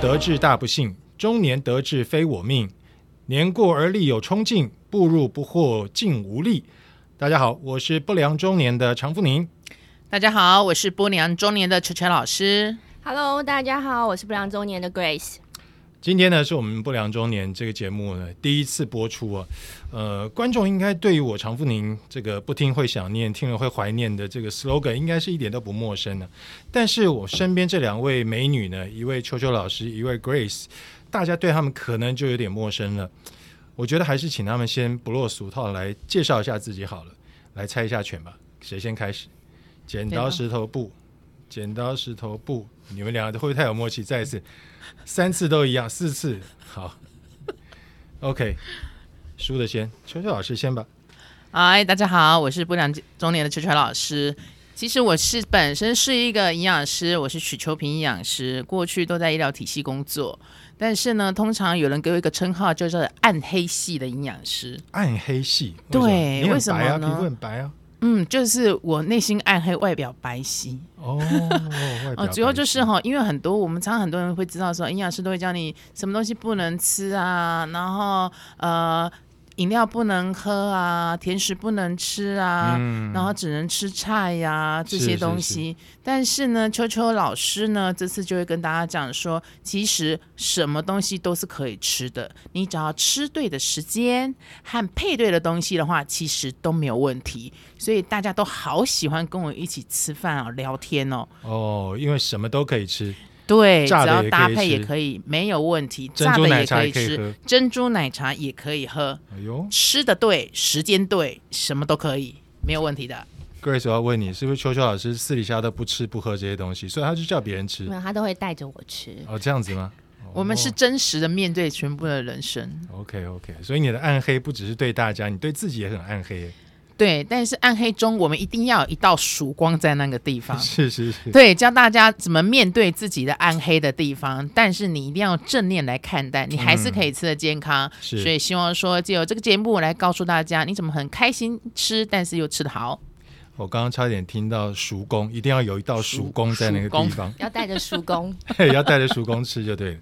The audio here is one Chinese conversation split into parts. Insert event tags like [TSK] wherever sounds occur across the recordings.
得志大不幸，中年得志非我命。年过而立有冲劲，步入不惑尽无力。大家好，我是不良中年的常富宁。大家好，我是不良中年的陈陈老师。Hello，大家好，我是不良中年的 Grace。今天呢，是我们不良中年这个节目呢第一次播出啊。呃，观众应该对于我常富宁这个不听会想念，听了会怀念的这个 slogan，应该是一点都不陌生的。但是我身边这两位美女呢，一位秋秋老师，一位 Grace，大家对他们可能就有点陌生了。我觉得还是请他们先不落俗套来介绍一下自己好了，来猜一下拳吧，谁先开始？剪刀石头布，剪刀石头布，你们两个会不会太有默契？再一次，[LAUGHS] 三次都一样，四次好。OK，输的先，秋秋老师先吧。嗨，大家好，我是不良中年的陈陈老师。其实我是本身是一个营养师，我是许秋平营养师，过去都在医疗体系工作。但是呢，通常有人给我一个称号，叫做暗黑系的营养师。暗黑系，对为为什么呢？皮肤很白啊。嗯，就是我内心暗黑，外表白皙。哦，[LAUGHS] 哦，主要就是哈，因为很多我们常常很多人会知道说，营养师都会教你什么东西不能吃啊，然后呃，饮料不能喝啊，甜食不能吃啊，嗯然后只能吃菜呀、这些是是是东西。但是呢，秋秋老师呢，这次就会跟大家讲说，其实什么东西都是可以吃的，你只要吃对的时间和配对的东西的话，其实都没有问题。所以大家都好喜欢跟我一起吃饭啊，聊天哦。哦，因为什么都可以吃，对，只要搭配也可以，没有问题。炸的也可以吃珍珠奶茶也可以喝，哎呦吃的对，时间对，什么都可以，没有问题的。，Grace，我要问你，是不是秋秋老师私底下都不吃不喝这些东西，所以他就叫别人吃没？有，他都会带着我吃。哦，这样子吗？[LAUGHS] 我们是真实的面对全部的人生，OK OK，所以你的暗黑不只是对大家，你对自己也很暗黑。对。但是暗黑中，我们一定要有一道曙光在那个地方。是是是，对，教大家怎么面对自己的暗黑的地方，但是你一定要正念来看待，你还是可以吃的健康。是所以希望说，借由这个节目来告诉大家，你怎么很开心吃，但是又吃得好。我刚刚差点听到熟公，一定要有一道熟公在那个地方，要带着熟公，要带着熟 [LAUGHS] 公吃就对了。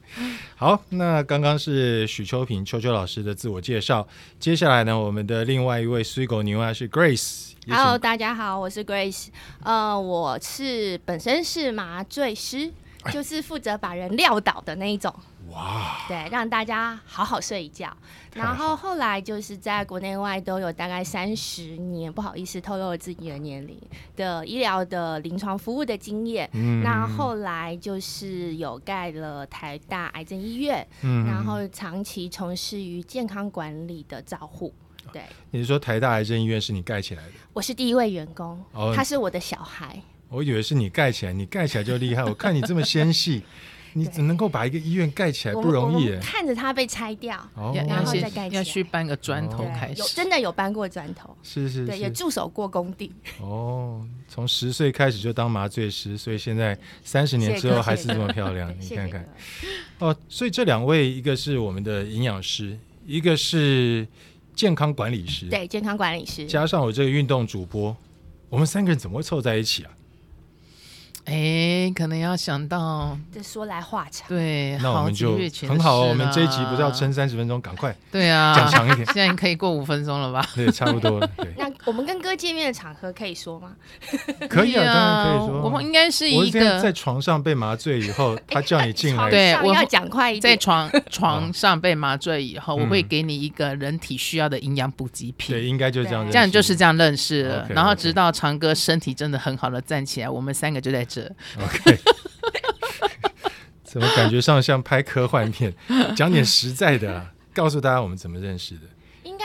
好，那刚刚是许秋平秋秋老师的自我介绍，接下来呢，我们的另外一位水狗牛啊是 Grace。Hello，大家好，我是 Grace。呃，我是本身是麻醉师，就是负责把人撂倒的那一种。哇，对，让大家好好睡一觉。然后后来就是在国内外都有大概三十年，不好意思透露了自己的年龄的医疗的临床服务的经验。嗯那后来就是有盖了台大癌症医院，嗯然后长期从事于健康管理的照护。对，你是说台大癌症医院是你盖起来的？我是第一位员工，哦他是我的小孩。我以为是你盖起来，你盖起来就厉害。我看你这么纤细，[LAUGHS] 你只能够把一个医院盖起来不容易。看着它被拆掉，然后再盖起来要去搬个砖头哦开始。真的有搬过砖头，是是对，也，驻守过工地。哦，从十岁开始就当麻醉师，所以现在三十年之后还是这么漂亮，你看看哦。所以这两位，一个是我们的营养师，一个是健康管理师，对，健康管理师。加上我这个运动主播，我们三个人怎么会凑在一起啊？哎，可能要想到这说来话长，对，那我们就很好哦，我们这一集不是要撑三十分钟，赶快 [LAUGHS] 对啊，讲长一点。[LAUGHS] 现在可以过五分钟了吧？对，差不多了，对，那我们跟哥见面的场合可以说吗？[LAUGHS] 可以啊，当然可以说。我们应该是一我是在在床上被麻醉以后，他叫你进来，对我要讲快一点。在床床上被麻醉以后，嗯我会给你一个人体需要的营养补给品对，应该就这样。这样就是这样认识了然后直到长哥身体真的很好的站起来，我们三个就在 OK。[LAUGHS] 怎么感觉上像拍科幻片？讲点实在的，告诉大家我们怎么认识的。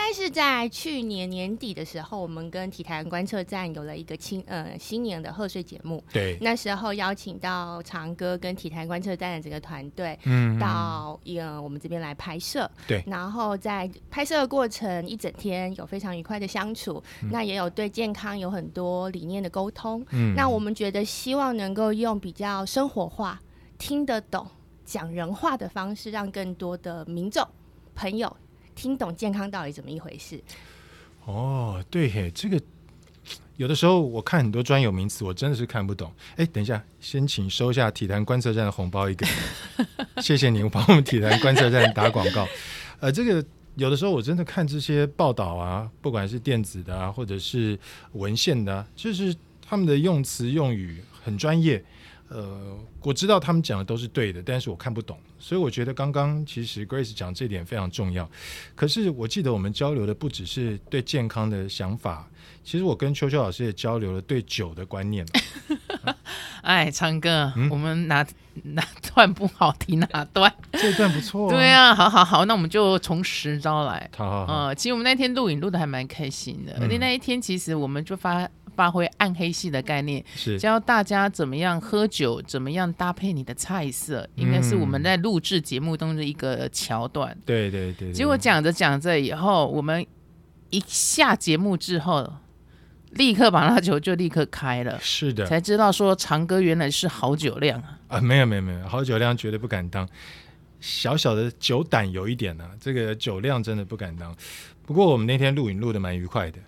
应该是在去年年底的时候，我们跟体坛观测站有了一个新呃新年的贺岁节目。对，那时候邀请到长哥跟体坛观测站的整个团队嗯，到呃我们这边来拍摄，对。然后在拍摄的过程一整天有非常愉快的相处，那也有对健康有很多理念的沟通。嗯。那我们觉得希望能够用比较生活化、听得懂、讲人话的方式，让更多的民众朋友听懂健康到底怎么一回事。哦，对嘿，这个有的时候我看很多专有名词，我真的是看不懂。哎，等一下，先请收下体坛观测站的红包一个，[LAUGHS] 谢谢你帮我们体坛观测站打广告。呃，这个有的时候我真的看这些报道啊，不管是电子的啊，或者是文献的、啊，就是他们的用词用语很专业。呃，我知道他们讲的都是对的，但是我看不懂，所以我觉得刚刚其实 Grace 讲这点非常重要。可是我记得我们交流的不只是对健康的想法，其实我跟秋秋老师也交流了对酒的观念。[LAUGHS] 哎，昌哥，嗯我们哪哪 [LAUGHS] 段不好提哪段？[LAUGHS] 这段不错、对，啊，好好好，那我们就从实招来。好好好，呃，其实我们那天录影录的还蛮开心的，嗯而且那一天其实我们就发发挥暗黑系的概念，是教大家怎么样喝酒，怎么样搭配你的菜色，应该是我们在录制节目中的一个桥段。对对对对结果讲着讲着以后，我们一下节目之后，立刻把那酒就立刻开了，是的才知道说长哥原来是好酒量啊。啊，没有没有没有，好酒量绝对不敢当，小小的酒胆有一点呢、这个酒量真的不敢当。不过我们那天录影录的蛮愉快的，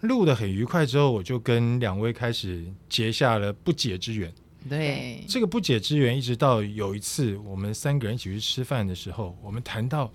录的很愉快之后，我就跟两位开始结下了不解之缘。对，这个不解之缘，一直到有一次我们三个人一起去吃饭的时候，我们谈到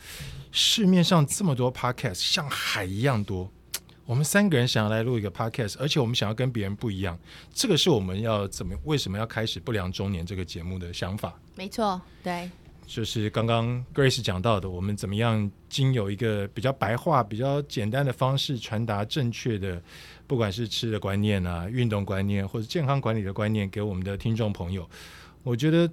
市面上这么多 podcast，像海一样多。[TSK] 我们三个人想要来录一个 podcast，而且我们想要跟别人不一样，这个是我们要怎么为什么要开始不良中年这个节目的想法。没错，对，就是刚刚 Grace 讲到的，我们怎么样经由一个比较白话、比较简单的方式传达正确的，不管是吃的观念啊、运动观念或者健康管理的观念给我们的听众朋友。我觉得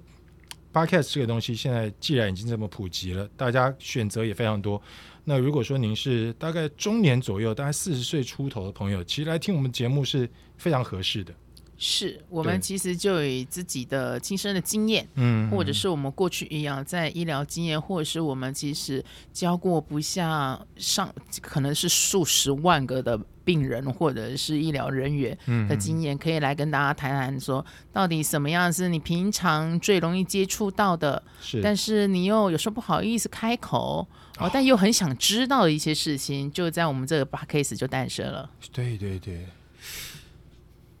Podcast 这个东西现在既然已经这么普及了，大家选择也非常多。那如果说您是大概中年左右，大概四十岁出头的朋友，其实来听我们节目是非常合适的。是我们其实就以自己的亲身的经验，嗯或者是我们过去一样在医疗经验，或者是我们其实教过不下上可能是数十万个的病人或者是医疗人员嗯的经验，可以来跟大家谈谈说，到底什么样是你平常最容易接触到的，是，但是你又有时候不好意思开口，哦，但又很想知道的一些事情，就在我们这个 p case 就诞生了。对对对，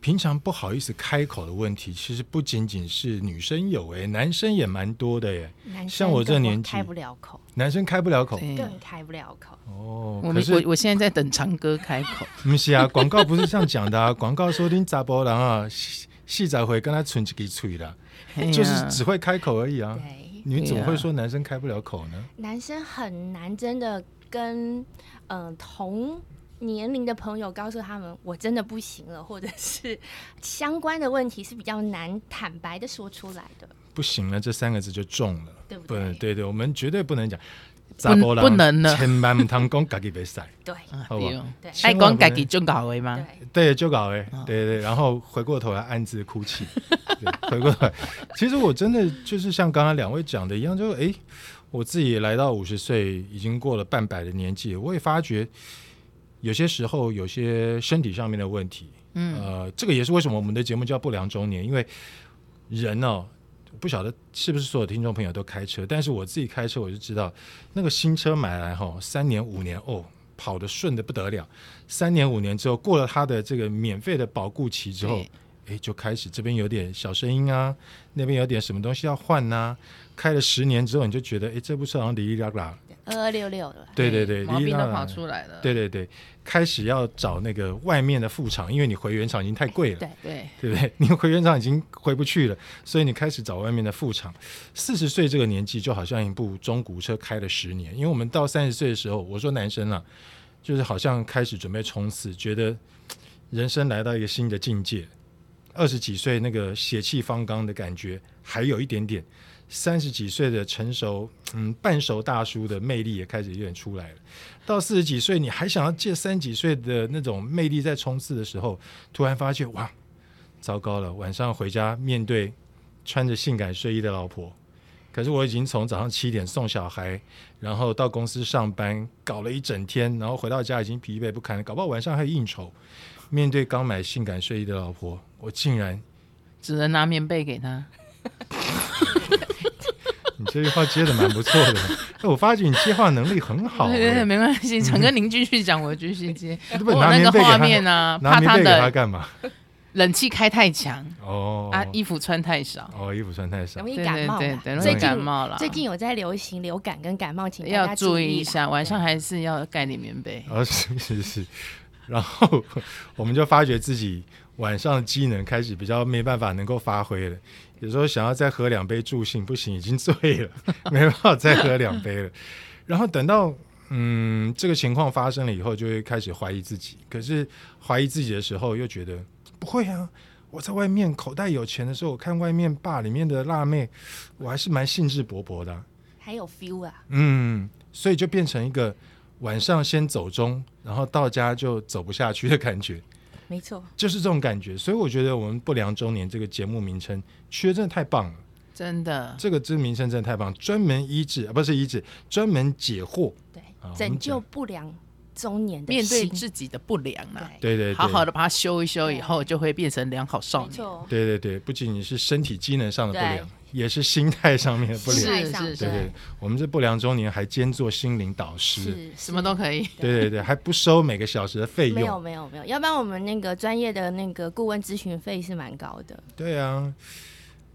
平常不好意思开口的问题，其实不仅仅是女生有哎、男生也蛮多的耶。男像我这年纪开不了口，男生开不了口更开不了口。哦，我们可是我我现在在等长哥开口，[LAUGHS] 不是啊，广告不是这样讲的啊，[LAUGHS] 广告说听杂波人啊，细细仔会跟他存几个嘴的，就是只会开口而已啊。对，你们怎么会说男生开不了口呢？男生很难真的跟嗯、呃同年龄的朋友告诉他们我真的不行了，或者是 [LAUGHS] 相关的问题是比较难坦白的说出来的，不行了，这三个字就中了。不对不对？对对，我们绝对不能讲。不不能了千万不通讲家己。对啊好不对哦对爱千万不能讲家 [LAUGHS] 己就搞为吗？对，对，就搞哎、哦对对，然后回过头来暗自哭泣。[LAUGHS] 对回过头来，其实我真的就是像刚刚两位讲的一样，就哎，我自己来到五十岁，已经过了半百的年纪，我也发觉有些时候有些身体上面的问题，嗯，呃，这个也是为什么我们的节目叫不良中年，因为人哦。不晓得是不是所有听众朋友都开车，但是我自己开车我就知道，那个新车买来哈，三年五年哦，跑得顺的不得了。三年五年之后，过了它的这个免费的保固期之后对，哎，就开始这边有点小声音啊，那边有点什么东西要换呐、开了十年之后，你就觉得，哎，这部车好像哩哩啦啦。二二六六了，对对对，毛病都跑出来了。对对对，开始要找那个外面的副厂，因为你回原厂已经太贵了。对对，对不对？你回原厂已经回不去了，所以你开始找外面的副厂。四十岁这个年纪，就好像一部中古车开了十年。因为我们到三十岁的时候，我说男生啊，就是好像开始准备冲刺，觉得人生来到一个新的境界。二十几岁那个血气方刚的感觉还有一点点，三十几岁的成熟，嗯，半熟大叔的魅力也开始有点出来了。到四十几岁，你还想要借三十几岁的那种魅力在冲刺的时候，突然发现哇，糟糕了！晚上回家面对穿着性感睡衣的老婆，可是我已经从早上七点送小孩，然后到公司上班，搞了一整天，然后回到家已经疲惫不堪了，搞不好晚上还有应酬。面对刚买性感睡衣的老婆，我竟然，只能拿棉被给他。[LAUGHS] 你这句话接的蛮不错的。[LAUGHS] 哎，我发觉你接话能力很好、对对没关系，[LAUGHS] 陈哥您继续讲，我继续接。我那个画面呢，拿怕他棉被给他的干嘛？[LAUGHS] 冷气开太强哦啊，衣服穿太少，哦，衣服穿太少容。易感冒啦对对，容易最近感冒了。最近有在流行流感跟感冒，请大要家注意一下，晚上还是要盖点棉被。啊，是是是，然后我们就发觉自己晚上的机能开始比较没办法能够发挥了。有时候想要再喝两杯助兴，不行，已经醉了，[LAUGHS] 没办法再喝两杯了。然后等到嗯这个情况发生了以后，就会开始怀疑自己。可是怀疑自己的时候，又觉得不会啊。我在外面口袋有钱的时候，我看外面坝里面的辣妹，我还是蛮兴致勃勃的啊、还有 feel 啊，嗯，所以就变成一个晚上先走中，然后到家就走不下去的感觉，没错，就是这种感觉。所以我觉得我们不良周年这个节目名称取的真的太棒了，真的，这个这名称真的太棒，专门医治啊，不是医治，专门解惑。对啊，拯救不良中年的面对自己的不良啊，对，对好好的把它修一修，以后就会变成良好少年。对对对，不仅仅是身体机能上的不良，也是心态上面的不良。是是是对对，我们这不良中年还兼做心灵导师。是什么都可以。对对对，还不收每个小时的费用没有用。没有没有，要不然我们那个专业的那个顾问咨询费是蛮高的。对啊，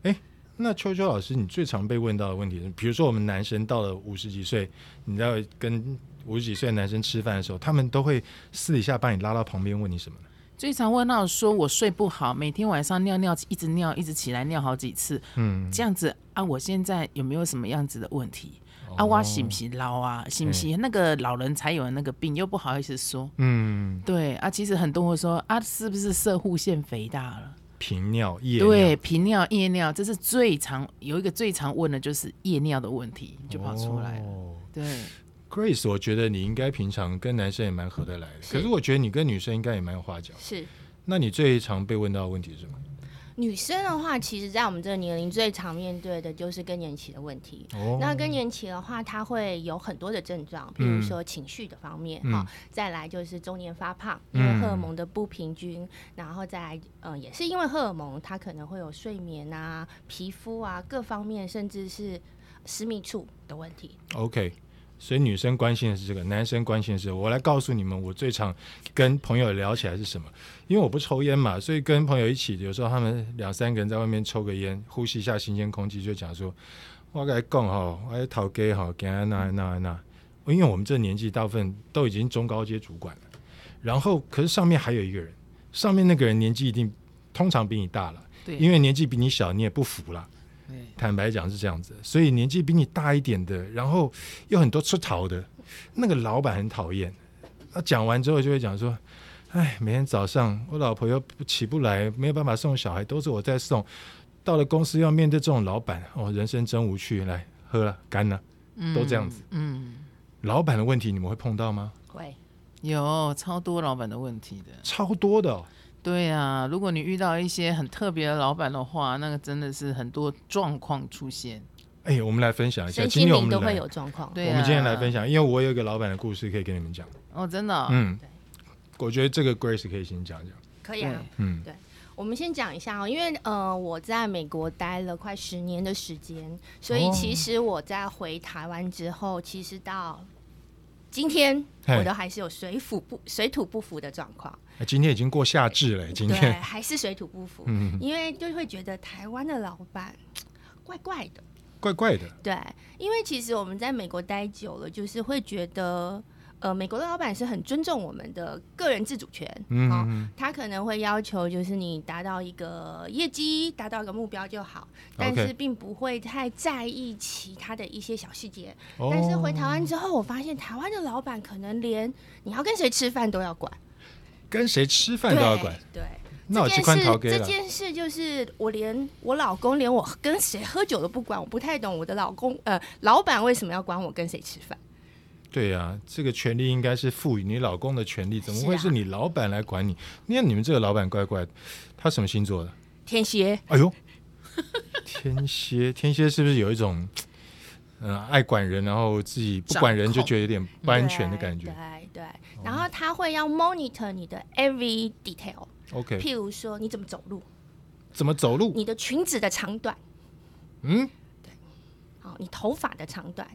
哎，那秋秋老师，你最常被问到的问题是，比如说我们男生到了五十几岁，你要跟五十几岁的男生吃饭的时候，他们都会私底下把你拉到旁边问你什么呢？最常问到说我睡不好，每天晚上尿尿一直尿，一直起来尿好几次，嗯，这样子啊，我现在有没有什么样子的问题？啊，哦我是不是老啊？是不是那个老人才有的那个病，又不好意思说？嗯，对啊，其实很多人会说啊，是不是射护腺肥大了？频尿、夜对，尿频尿、夜尿，这是最常有一个最常问的就是夜尿的问题，就跑出来了。哦对，Grace，我觉得你应该平常跟男生也蛮合得来的，可是我觉得你跟女生应该也蛮有话讲。是那你最常被问到的问题是什么？女生的话，其实在我们这个年龄最常面对的就是更年期的问题。哦那更年期的话，它会有很多的症状，比如说情绪的方面，嗯哈、再来就是中年发胖，因为嗯荷尔蒙的不平均，然后再来，呃，也是因为荷尔蒙，它可能会有睡眠啊、皮肤啊各方面，甚至是私密处的问题。OK，所以女生关心的是这个，男生关心的是我来告诉你们，我最常跟朋友聊起来是什么？因为我不抽烟嘛，所以跟朋友一起，有时候他们两三个人在外面抽个烟，呼吸一下新鲜空气，就讲说，我跟你讲哈，我讨给哈，给他那那那，因为我们这年纪大部分都已经中高阶主管了，然后可是上面还有一个人，上面那个人年纪一定通常比你大了，对，因为年纪比你小，你也不服啦。对坦白讲是这样子，所以年纪比你大一点的，然后又很多出逃的，那个老板很讨厌。他讲完之后就会讲说：“哎，每天早上我老婆又起不来，没有办法送小孩，都是我在送。到了公司要面对这种老板，哦，人生真无趣。来喝了，干了，都这样子。嗯，老板的问题你们会碰到吗？会，有超多老板的问题的。超多的、哦。对啊，如果你遇到一些很特别的老板的话，那个真的是很多状况出现。哎，我们来分享一下，身今天我们来心灵都会，有状况。对啊，我们今天来分享，因为我有一个老板的故事可以跟你们讲。哦，真的哦、嗯对，我觉得这个 Grace 可以先讲讲。对可以啊。嗯对我们先讲一下哦，因为呃我在美国待了快十年的时间，所以哦其实我在回台湾之后，其实到今天我都还是有水土不水土不服的状况，哎今天已经过夏至了，今对，天。还是水土不服，嗯，因为就会觉得台湾的老板怪怪的，怪怪的。对，因为其实我们在美国待久了，就是会觉得。呃，美国的老板是很尊重我们的个人自主权，嗯他可能会要求就是你达到一个业绩，达到一个目标就好，但是并不会太在意其他的一些小细节。哦但是回台湾之后，我发现台湾的老板可能连你要跟谁吃饭都要管，跟谁吃饭都要管，对。那我去宽逃，给这。件事就是我连我老公连我跟谁喝酒都不管，我不太懂我的老公呃老板为什么要管我跟谁吃饭。对呀、这个权利应该是赋予你老公的权利，怎么会是你老板来管你？你看你们这个老板怪怪的，他什么星座的？天蝎哎呦，天蝎，[LAUGHS] 天蝎是不是有一种嗯、呃爱管人，然后自己不管人就觉得有点不安全的感觉对对，然后他会要 monitor 你的 every detail，？OK，譬如说你怎么走路，怎么走路？你的裙子的长短，嗯，哦，你头发的长短。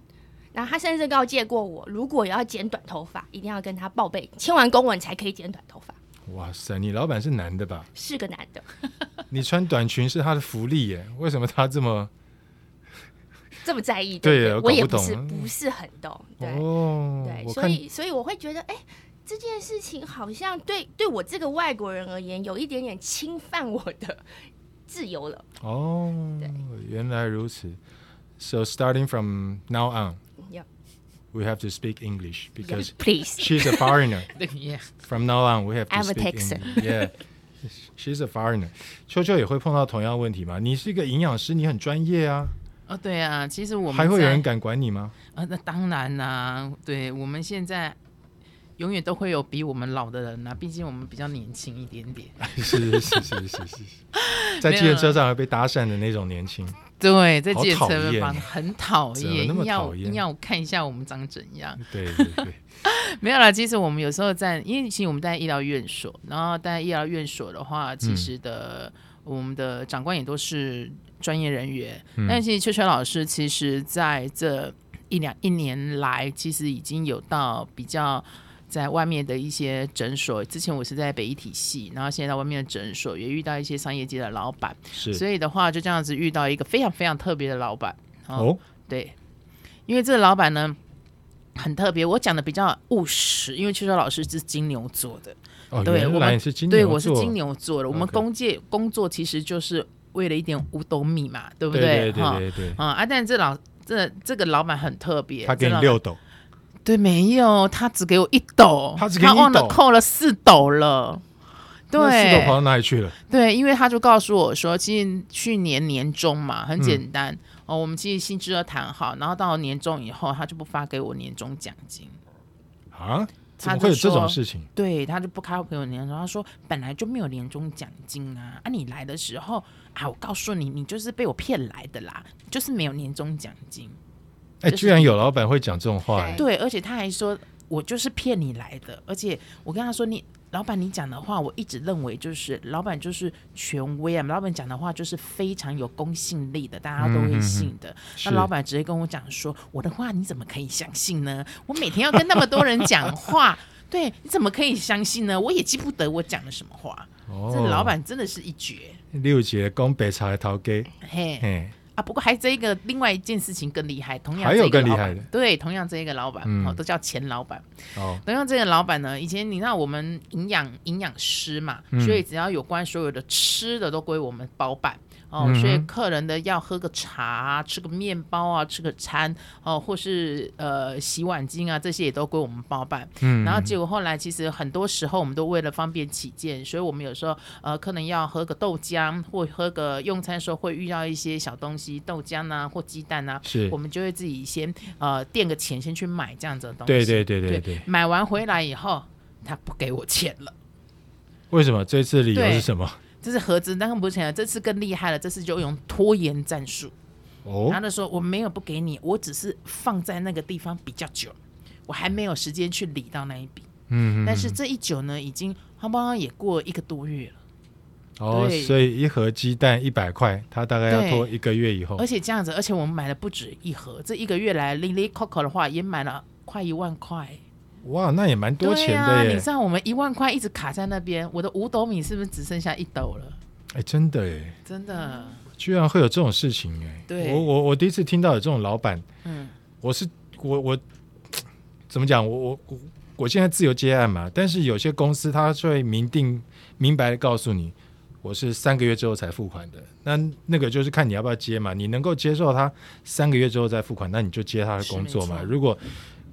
然后他甚至告诫过我，如果要剪短头发，一定要跟他报备，签完公文才可以剪短头发。哇塞，你老板是男的吧？是个男的，[LAUGHS] 你穿短裙是他的福利耶，为什么他这么这么在意？对不我也不懂不是不是很懂，对、哦？对，所以所以我会觉得，哎，这件事情好像对对我这个外国人而言，有一点点侵犯我的自由了。哦对，原来如此。So starting from now on, Yeah. we have to speak English because Please，she's a foreigner. yeah. From now on, we have to I'm a speak Texan. English. Yeah, she's a foreigner. 秋秋也会碰到同样问题吗？你是一个营养师，你很专业啊，哦对啊，其实我们还会有人敢管你吗？啊，那当然啦、对我们现在永远都会有比我们老的人呐、毕竟我们比较年轻一点点。是是是是是是，[LAUGHS] 在计程车上还被搭讪的那种年轻。对，在好计程车上很讨厌，要要看一下我们长怎样。对 [LAUGHS] 对对，[LAUGHS] 没有啦，其实我们有时候在，因为其实我们在医疗院所，然后在医疗院所的话，其实的、我们的长官也都是专业人员。嗯。但其实秋秋老师，其实在这一两一年来，其实已经有到比较。在外面的一些诊所，之前我是在北医体系，然后现在在外面的诊所也遇到一些商业界的老板，是。所以的话就这样子遇到一个非常非常特别的老板。哦，对，因为这个老板呢很特别，我讲的比较务实，因为秋秋老师是金牛座的，哦，对我们对座，我是金牛座的，我们工界工作其实就是为了一点五斗米嘛，对不对对哈对对对，啊啊！但这老这这个老板很特别，他给六斗，对，没有，他只给我一斗，他只给你一忘了扣了四斗了。对四斗跑到哪里去了？对，因为他就告诉我说，其实去年年终嘛，很嗯简单、哦，我们其实薪资都谈好，然后到年终以后，他就不发给我年终奖金。啊？怎他会有这种说事情？对，他就不开朋友年终，他说本来就没有年终奖金啊，啊，你来的时候啊，我告诉你，你就是被我骗来的啦，就是没有年终奖金。哎，居然有老板会讲这种话，哎对，而且他还说我就是骗你来的，而且我跟他说你。老板，你讲的话，我一直认为就是老板就是权威啊，老板讲的话就是非常有公信力的，大家都会信的。是那老板直接跟我讲说，我的话你怎么可以相信呢？我每天要跟那么多人讲话，[LAUGHS] 对，你怎么可以相信呢？我也记不得我讲了什么话。哦这老板真的是一绝，六节攻北茶的头给，嘿嘿，啊！不过还这一个另外一件事情更厉害，同样还有这个老板更厉害的对，同样这一个老板、嗯哦，都叫钱老板。哦，同样这个老板呢，以前你知道我们营养营养师嘛，嗯所以只要有关所有的吃的都归我们包办。哦，嗯所以客人的要喝个茶啊，吃个面包啊，吃个餐哦，或是呃洗碗巾啊，这些也都归我们包办。嗯，然后结果后来其实很多时候我们都为了方便起见，所以我们有时候呃可能要喝个豆浆，或喝个用餐的时候会遇到一些小东西，豆浆啊或鸡蛋啊，是我，们就会自己先呃垫个钱先去买这样子的东西。对对对对对，买完回来以后，他不给我钱了。为什么这次理由是什么？这是合资，但是不是钱了。这次更厉害了，这次就用拖延战术。哦他，就说我没有不给你，我只是放在那个地方比较久，我还没有时间去理到那一笔。嗯，但是这一久呢，已经他帮他也过了一个多月了。哦，所以一盒鸡蛋一百块，他大概要拖一个月以后。而，且这样子，而且我们买了不止一盒，这一个月来零零 Coco 的话，也买了快一万块。哇，那也蛮多钱啊，的耶。你知，道我们一万块一直卡在那边，我的五斗米是不是只剩下一斗了？哎，真的哎，真的，居然会有这种事情哎，对。我我我第一次听到有这种老板，嗯，我是我我 [TSK] 怎么讲？我我我我现在自由接案嘛，但是有些公司他就会明定明白的告诉你，我是三个月之后才付款的。那那个就是看你要不要接嘛，你能够接受他三个月之后再付款，那你就接他的工作嘛。如果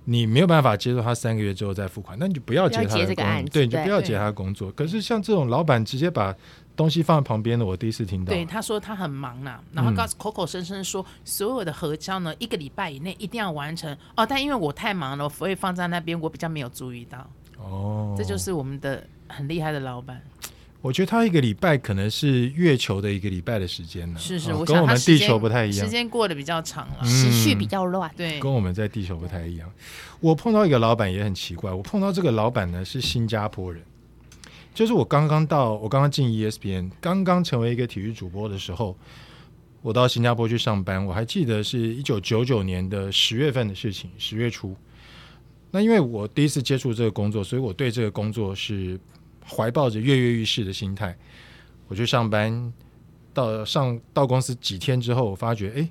你没有办法接受他三个月之后再付款，那你就不要接这个案子对，你就不要接他的工作。可是像这种老板直接把东西放在旁边的，我第一次听到。对，他说他很忙啦，然后嗯告诉口口声声说所有的核销呢，一个礼拜以内一定要完成哦。但因为我太忙了，所以放在那边，我比较没有注意到。哦，这就是我们的很厉害的老板。我觉得他一个礼拜可能是月球的一个礼拜的时间呢，是是，跟我们地球不太一样时。间过得比较长了。嗯时序比较乱。对，跟我们在地球不太一样。我碰到一个老板也很奇怪，我碰到这个老板呢是新加坡人，就是我刚刚到，我刚刚进 E ESPN，刚刚成为一个体育主播的时候，我到新加坡去上班，我还记得是一九九九年的十月份的事情，十月初。那因为我第一次接触这个工作，所以我对这个工作是怀抱着跃跃欲试的心态。我去上班，到上到公司几天之后，我发觉，哎，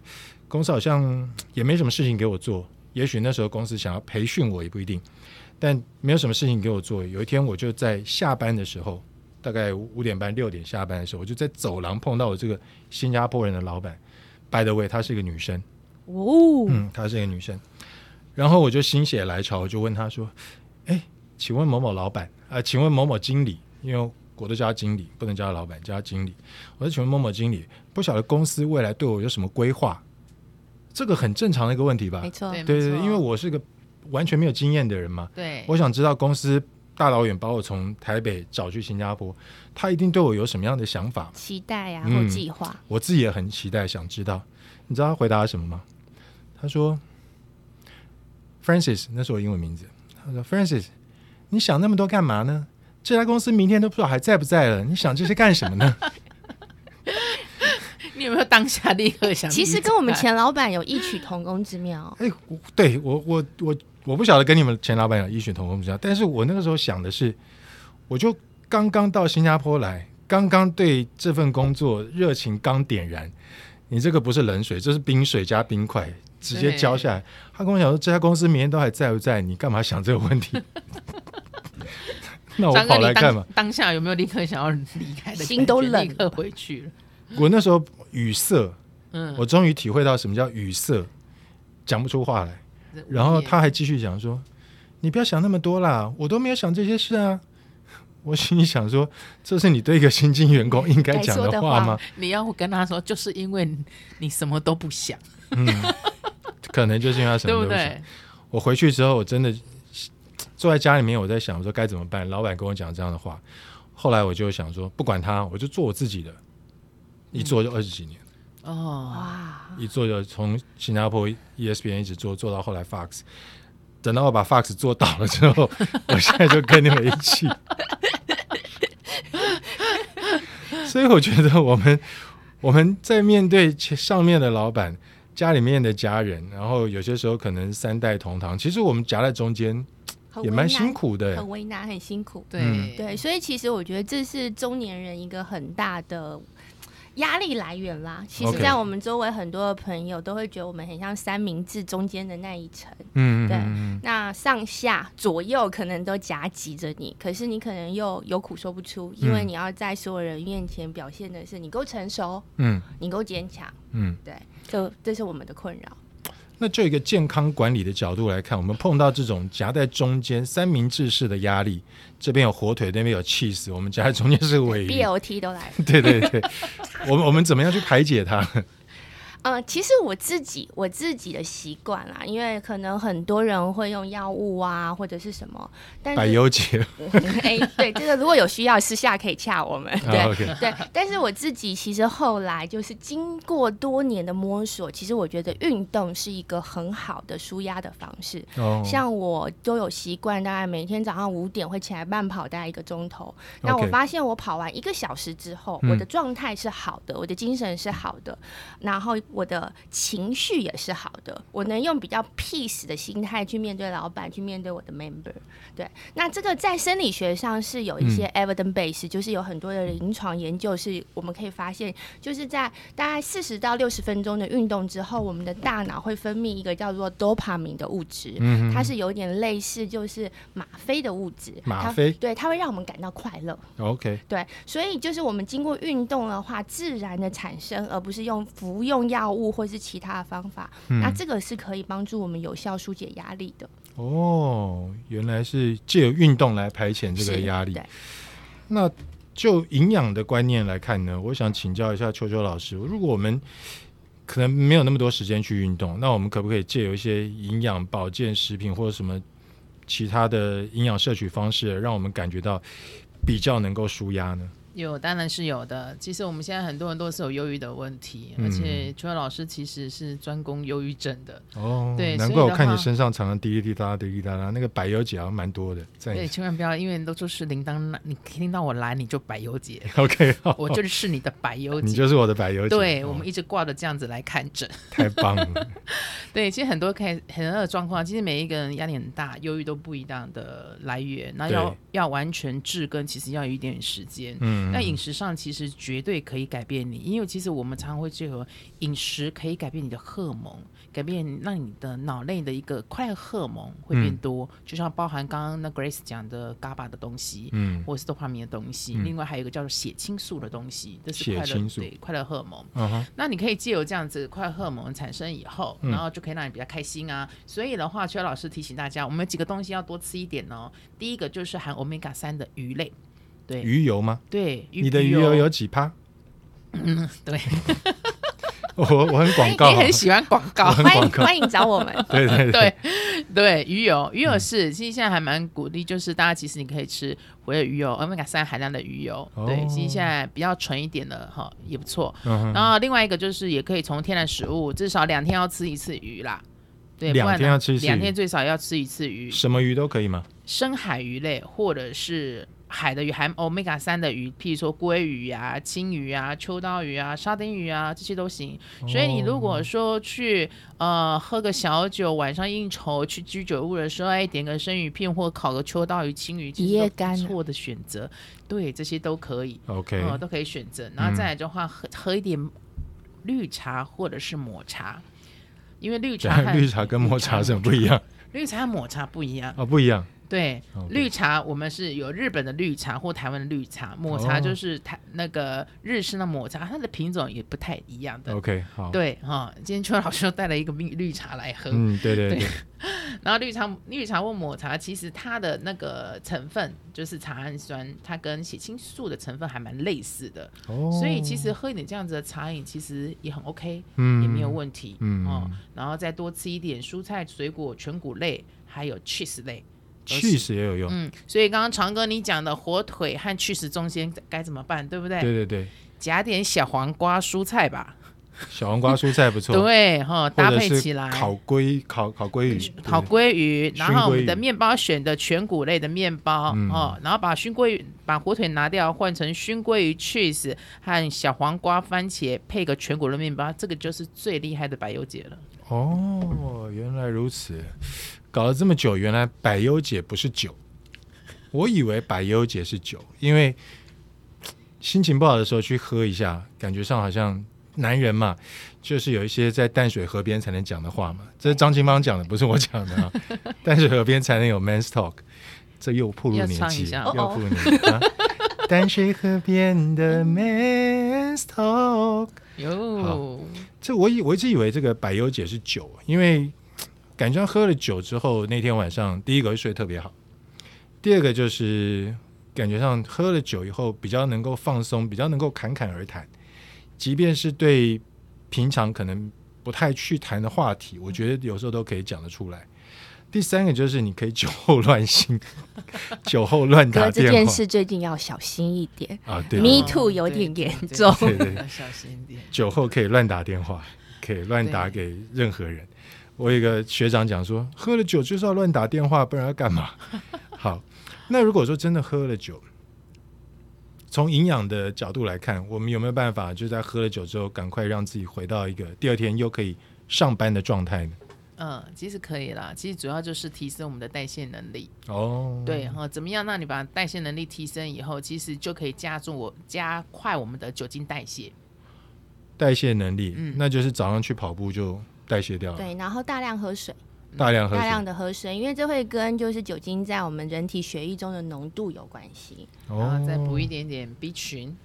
公司好像也没什么事情给我做。也许那时候公司想要培训我，也不一定。但没有什么事情给我做。有一天，我就在下班的时候，大概五点半、六点下班的时候，我就在走廊碰到我这个新加坡人的老板。By the way，她是一个女生。哦，嗯，她是一个女生。然后我就心血来潮，我就问她说：“哎，请问某某老板啊？请问某某经理？因为我都叫他经理，不能叫他老板，叫他经理。我说，请问某某经理，不晓得公司未来对我有什么规划？这个很正常的一个问题吧？没错，对对对，因为我是个完全没有经验的人嘛。对，我想知道公司大老远把我从台北找去新加坡，他一定对我有什么样的想法？期待呀、嗯或计划。我自己也很期待，想知道。你知道他回答什么吗？他说：“Francis，那是我英文名字。”他说：“Francis，你想那么多干嘛呢？这家公司明天都不知道还在不在了，你想这些干什么呢 [LAUGHS] 你有没有当下立刻想？其实跟我们前老板有异曲同工之妙？”。哎，我对我我我我不晓得跟你们前老板有异曲同工之妙，但是我那个时候想的是，我就刚刚到新加坡来，刚刚对这份工作热情刚点燃，你这个不是冷水，这是冰水加冰块，直接交下来。他跟我讲说，这家公司明天都还在不在？你干嘛想这个问题？[LAUGHS] 那我跑来干嘛当？当下有没有立刻想要离开的？心都冷立刻回去了。我那时候语塞，嗯，我终于体会到什么叫语塞，讲不出话来。然后他还继续讲说：“你不要想那么多啦，我都没有想这些事啊。[LAUGHS] ”我心里想说：“这是你对一个新进员工应该讲的话话吗？”你要跟他说，就是因为你什么都不想，嗯，可能就是因为他什么都不想。对？我回去之后，我真的 [TSK] 坐在家里面，我在想，我说该怎么办？老板跟我讲这样的话，后来我就想说，不管他，我就做我自己的，一做就二十几年，哦，哇，一做就从新加坡 ESPN 一直做做到后来 Fox。等到我把 Fox 做倒了之后，[LAUGHS] 我现在就跟你们一起。[LAUGHS] 所以我觉得我们我们在面对前上面的老板、家里面的家人，然后有些时候可能三代同堂，其实我们夹在中间也蛮辛苦的。很为难，很辛苦。对、嗯对，所以其实我觉得这是中年人一个很大的压力来源啦。其实，在我们周围很多的朋友都会觉得我们很像三明治中间的那一层，嗯，嗯对那上下左右可能都夹挤着你，可是你可能又有苦说不出，因为嗯你要在所有人面前表现的是你够成熟，嗯你够坚强。嗯，对，这这是我们的困扰。那就一个健康管理的角度来看，我们碰到这种夹在中间三明治式的压力，这边有火腿，那边有 cheese，我们夹在中间是尾鱼。BLT 都来了。[LAUGHS] 对对对，我们我们怎么样去排解它？呃，其实我自己我自己的习惯啦，因为可能很多人会用药物啊，或者是什么，但百是忧解。[LAUGHS] 哎、对，这个如果有需要，私下可以洽我们。对、对，但是我自己其实后来就是经过多年的摸索，其实我觉得运动是一个很好的舒压的方式。哦，像我都有习惯，大概每天早上五点会起来慢跑，大概一个钟头。那我发现我跑完一个小时之后，嗯我的状态是好的，我的精神是好的，然后我的情绪也是好的，我能用比较 peace 的心态去面对老板，去面对我的 member。对，那这个在生理学上是有一些嗯。evidence base，、就是有很多的临床研究是我们可以发现，就是在大概四十到六十分钟的运动之后，我们的大脑会分泌一个叫做 dopamine 的物质，嗯它是有点类似就是吗啡的物质，吗啡？对，它会让我们感到快乐。OK，对，所以就是我们经过运动的话，自然的产生，而不是用服用药物或是其他的方法。嗯那这个是可以帮助我们有效疏解压力的。哦，原来是借由运动来排遣这个压力。那就营养的观念来看呢，我想请教一下秋秋老师，如果我们可能没有那么多时间去运动，那我们可不可以借由一些营养保健食品或者什么其他的营养摄取方式，让我们感觉到比较能够舒压呢？有，当然是有的。其实我们现在很多人都是有忧郁的问题，嗯而且邱老师其实是专攻忧郁症的。哦，对难怪我看你身上常常滴滴滴答答滴滴答答，那个百忧解好像蛮多的，在对，千万不要，因为都就是铃铛，你听到我来你就百忧解，[LAUGHS] OK，好，我就是你的百忧解。你就是我的百忧解，对，哦我们一直挂着这样子来看诊。太棒了，[LAUGHS] 对，其实很多可以很多的状况，其实每一个人压力很大，忧郁都不一样的来源，那要要完全治根，其实要有一点时间。嗯，那饮食上其实绝对可以改变你，因为其实我们常常会结合饮食可以改变你的荷尔蒙，改变让你的脑内的一个快乐荷尔蒙会变多，就像包含刚刚那 Grace 讲的 GABA 的东西，嗯。或者是多巴胺的东西，嗯。另外还有一个叫做血清素的东西，这是快乐对快乐荷尔蒙。嗯哼，那你可以借由这样子快乐荷尔蒙产生以后，嗯。然后就可以让你比较开心啊。所以的话，邱老师提醒大家，我们有几个东西要多吃一点哦。第一个就是含 omega 三的鱼类，对鱼油吗？对，你的鱼油有几趴？嗯对，[LAUGHS] 我我很广告啊，你很喜欢广告。欢迎欢迎找我们。[LAUGHS] 对对对对，鱼油，鱼油是，其实现在还蛮鼓励，就是大家其实你可以吃活跃鱼油，omega 三含量的鱼油，对，哦其实现在比较纯一点的哈也不错。然后另外一个就是也可以从天然食物，至少两天要吃一次鱼啦。对，两天要吃一次鱼两天最少要吃一次鱼，什么鱼都可以吗？深海鱼类或者是海的鱼，含 omega 三的鱼，譬如说鲑鱼啊、青鱼啊、秋刀鱼啊、沙丁鱼啊，这些都行。所以你如果说去呃喝个小酒，晚上应酬去居酒屋的时候，哎，点个生鱼片或烤个秋刀鱼、青鱼，都一夜干啊不错的选择。对，这些都可以，OK，呃，都可以选择。然后再来的话，喝喝一点绿茶或者是抹茶。因为绿茶 [LAUGHS] 绿茶跟抹茶是很不一样 [LAUGHS] 绿茶和抹茶不一样，哦，不一样。对绿茶我们是有日本的绿茶或台湾的绿茶，抹茶哦就是台那个日式的抹茶，它的品种也不太一样的。OK，好，对哈、今天邱老师又带了一个绿绿茶来喝，嗯，对对对，[LAUGHS] 然后绿茶绿茶或抹茶，其实它的那个成分就是茶氨酸，它跟血清素的成分还蛮类似的，哦，所以其实喝一点这样子的茶饮，其实也很 OK，、嗯也没有问题。嗯哦，然后再多吃一点蔬菜、水果、全谷类，还有 cheese 类。都是 cheese 也有用，嗯，所以刚刚长哥你讲的火腿和去死中间该怎么办，对不对？对对对，加点小黄瓜蔬菜吧，小黄瓜蔬菜不错，[LAUGHS] 对哈，搭配起来。烤鲑烤烤鲑鱼，烤鲑鱼，然后我们的面包选的全谷类的面包、嗯。哦，然后把熏鲑鱼、把火腿拿掉，换成熏鲑鱼 cheese 和小黄瓜、番茄，配个全谷的面包，这个就是最厉害的白油姐了。哦，原来如此，搞了这么久，原来百忧解不是酒，我以为百忧解是酒，因为心情不好的时候去喝一下，感觉上好像男人嘛，就是有一些在淡水河边才能讲的话嘛。这是张金芳讲的，不是我讲的啊。[LAUGHS] 淡水河边才能有 man's talk，这又暴露年纪，又暴露年纪啊。淡水河边的 [LAUGHS] man's talk。哟，这我以我一直以为这个百忧解是酒，因为感觉喝了酒之后，那天晚上第一个会睡特别好，第二个就是感觉上喝了酒以后比较能够放松，比较能够侃侃而谈，即便是对平常可能不太去谈的话题，我觉得有时候都可以讲得出来。第三个就是你可以酒后乱性，[LAUGHS] 酒后乱打哥这电话件事最近要小心一点。啊，对 Me 哦 too 有点严对重对对要小心一点。酒后可以乱打电话，可以乱打给任何人。我有一个学长讲说，喝了酒就是要乱打电话，不然要干嘛？好，那如果说真的喝了酒，从营养的角度来看，我们有没有办法就在喝了酒之后，赶快让自己回到一个第二天又可以上班的状态呢？嗯，其实可以啦，其实主要就是提升我们的代谢能力。哦，对哈、怎么样让你把代谢能力提升以后，其实就可以加重我加快我们的酒精代谢。代谢能力，嗯那就是早上去跑步就代谢掉了，对，然后大量喝水，大量喝大量。的喝水，因为这会跟就是酒精在我们人体血液中的浓度有关系。然后再补一哦，点点 B 群，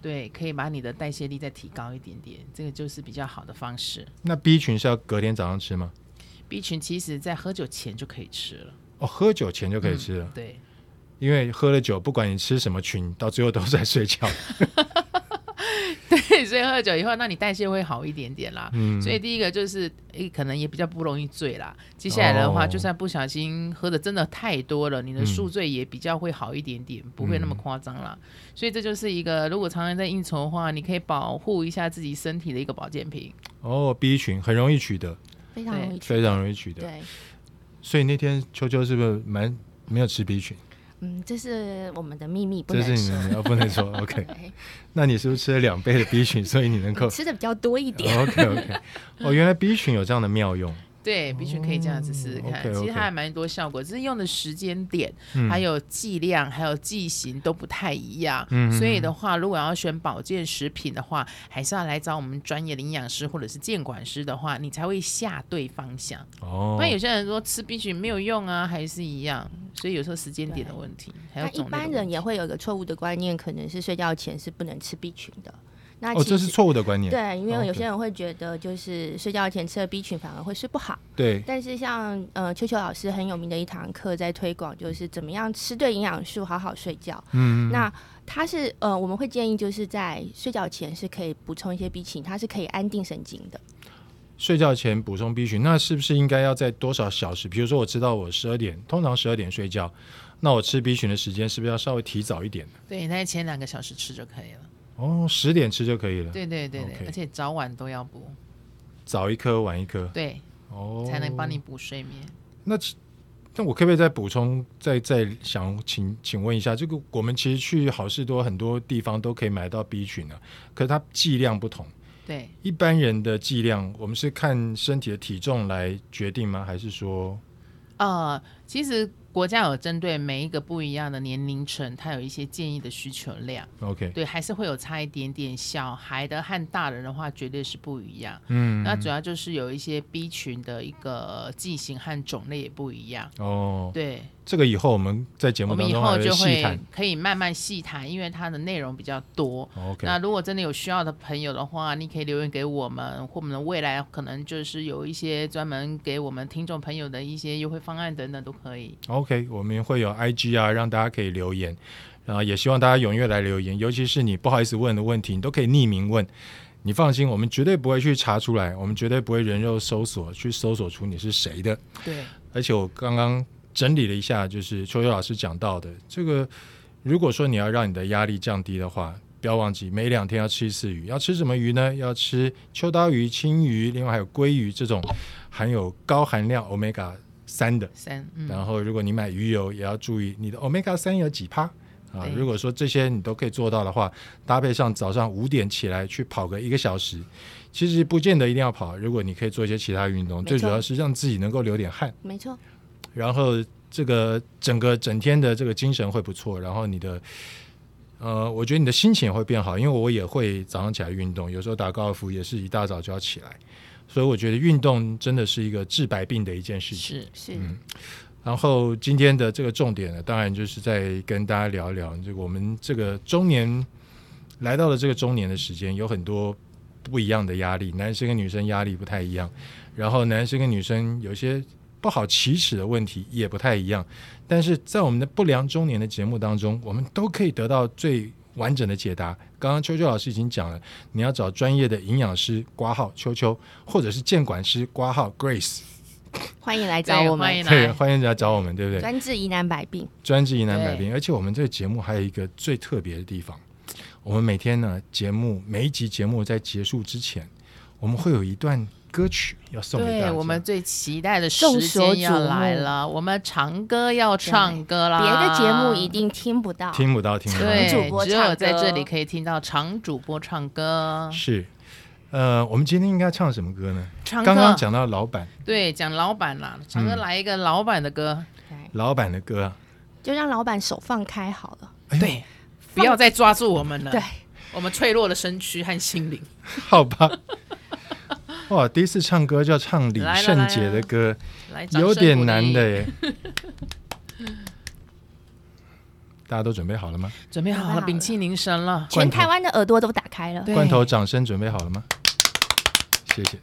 对，可以把你的代谢力再提高一点点，这个就是比较好的方式。那 B 群是要隔天早上吃吗？B 群其实在喝酒前就可以吃了，哦，喝酒前就可以吃了。对，因为喝了酒，不管你吃什么群，到最后都在睡觉。[LAUGHS] 对，所以喝了酒以后，那你代谢会好一点点啦。嗯，所以第一个就是，诶，可能也比较不容易醉啦。接下来的话，哦就算不小心喝的真的太多了，你的嗯宿醉也比较会好一点点，不会那么夸张啦。所以这就是一个，如果常常在应酬的话，你可以保护一下自己身体的一个保健品。哦，B 群很容易取得，非常容易取非常容易取得。对，所以那天秋秋是不是蛮没有吃 B 群？嗯，这是我们的秘密，不这能说。是你们要不能说 OK？[LAUGHS] 那你是不是吃了两倍的 B 群，所以你能够 [LAUGHS] 吃的比较多一点。[LAUGHS] OK OK？哦，原来 B 群有这样的妙用。对，必须可以这样子试试看。其实它还蛮多效果，只是用的时间点、嗯还有剂量、还有剂型都不太一样。嗯所以的话，如果要选保健食品的话，还是要来找我们专业的营养师或者是监管师的话，你才会下对方向。哦不然有些人说吃 B 群没有用啊，还是一样。所以有时候时间点的问题，还有那一般人也会有一个错误的观念，可能是睡觉前是不能吃 B 群的。那哦，其实这是错误的观念。对，因为有些人会觉得，就是睡觉前吃了 B 群反而会睡不好。对，但是像呃秋秋老师很有名的一堂课在推广，就是怎么样吃对营养素，好好睡觉。嗯，那他是呃我们会建议就是在睡觉前是可以补充一些 B 群，它是可以安定神经的。睡觉前补充 B 群，那是不是应该要在多少小时？比如说，我知道我十二点，通常十二点睡觉，那我吃 B 群的时间是不是要稍微提早一点？对，那前两个小时吃就可以了。哦，十点吃就可以了，对对对对而且早晚都要补，早一颗，晚一颗，对，哦，才能帮你补睡眠。那其那我可不可以再补充，再再想请请问一下，这个我们其实去好事多很多地方都可以买到 B 群的，可是它剂量不同。对，一般人的剂量，我们是看身体的体重来决定吗？还是说，呃，其实国家有针对每一个不一样的年龄层，它有一些建议的需求量，OK，对，还是会有差一点点。小孩的和大人的话，绝对是不一样。嗯，那主要就是有一些 B 群的一个剂型和种类也不一样。哦，对，这个以后我们在节我们以目当中还后就会。可以慢慢细谈，因为它的内容比较多。那如果真的有需要的朋友的话，你可以留言给我们，或我们的未来可能就是有一些专门给我们听众朋友的一些优惠方案等等都可以。OK，我们会有 IG 啊，让大家可以留言，然后也希望大家踊跃来留言，尤其是你不好意思问的问题，你都可以匿名问。你放心，我们绝对不会去查出来，我们绝对不会人肉搜索去搜索出你是谁的。对，而且我刚刚整理了一下，就是秋秋老师讲到的这个，如果说你要让你的压力降低的话，不要忘记每两天要吃一次鱼。要吃什么鱼呢？要吃秋刀鱼、青鱼，另外还有鲑鱼这种含有高含量 omega 三的。三，嗯，然后，如果你买鱼油，也要注意你的 omega 三有几趴啊。如果说这些你都可以做到的话，搭配上早上五点起来去跑个一个小时，其实不见得一定要跑。如果你可以做一些其他运动，最主要是让自己能够流点汗，没错，然后这个整个整天的这个精神会不错，然后你的。呃，我觉得你的心情也会变好，因为我也会早上起来运动，有时候打高尔夫也是一大早就要起来，所以我觉得运动真的是一个治百病的一件事情。是是、嗯然后今天的这个重点呢，当然就是在跟大家聊一聊这个我们这个中年来到了这个中年的时间，有很多不一样的压力，男生跟女生压力不太一样，然后男生跟女生有些不好启齿的问题也不太一样，但是在我们的不良中年的节目当中，我们都可以得到最完整的解答。刚刚秋秋老师已经讲了，你要找专业的营养师挂号秋秋，或者是监管师挂号 Grace。欢迎来找我们对欢迎，来，欢迎来找我们，对不对？专治疑难百病。专治疑难百病，而且我们这个节目还有一个最特别的地方，我们每天呢节目每一集节目在结束之前，我们会有一段歌曲要送给大家。对我们最期待的众时间要来了，我们长歌要唱歌啦，别的节目一定听不到。听不到，听不到。对，主播只有在这里可以听到长主播唱歌，是，呃，我们今天应该唱什么歌呢？唱刚刚讲到老板，对讲老板啦，长哥嗯来一个老板的歌，对老板的歌。啊，就让老板手放开好了。哎对，不要再抓住我们了，对，我们脆弱的身躯和心灵，好吧。哇，第一次唱歌就要唱李圣杰的歌，有点难的，耶。[LAUGHS] 大家都准备好了吗？准备好了，准备好了屏气凝神了，全台湾的耳朵都打开了。对 [LAUGHS] 罐头掌声准备好了吗？谢谢。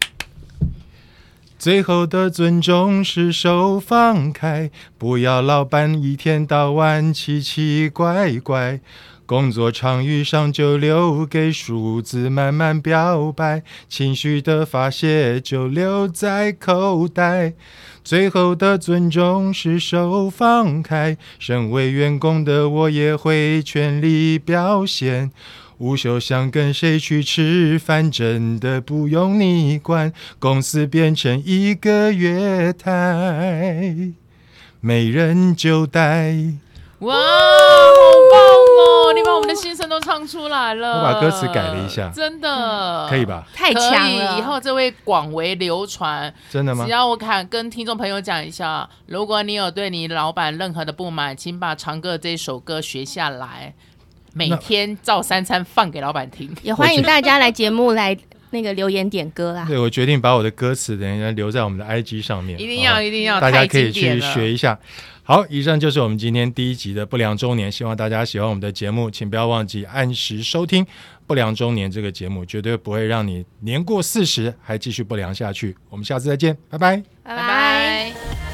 最后的尊重是手放开，不要老板一天到晚奇奇怪怪。工作场遇上就留给数字慢慢表白，情绪的发泄就留在口袋。最后的尊重是手放开，身为员工的我也会全力表现。午休想跟谁去吃饭，真的不用你管。公司变成一个月台，没人就带。哇，你把我们的心声都唱出来了。我把歌词改了一下真的可以？吧？太可以，强了！以后这位广为流传。真的吗只？要我看跟听众朋友讲一下，如果你有对你老板任何的不满，请把长歌这首歌学下来，每天照三餐放给老板听。也欢迎大家来节目来那个留言点歌啦。对，我决定把我的歌词等一下留在我们的 IG 上面，一定要，好一定要，大家可以去学一下。好，以上就是我们今天第一集的不良周年，希望大家喜欢我们的节目，请不要忘记按时收听不良周年这个节目，绝对不会让你年过四十还继续不良下去。我们下次再见，拜拜。拜拜拜。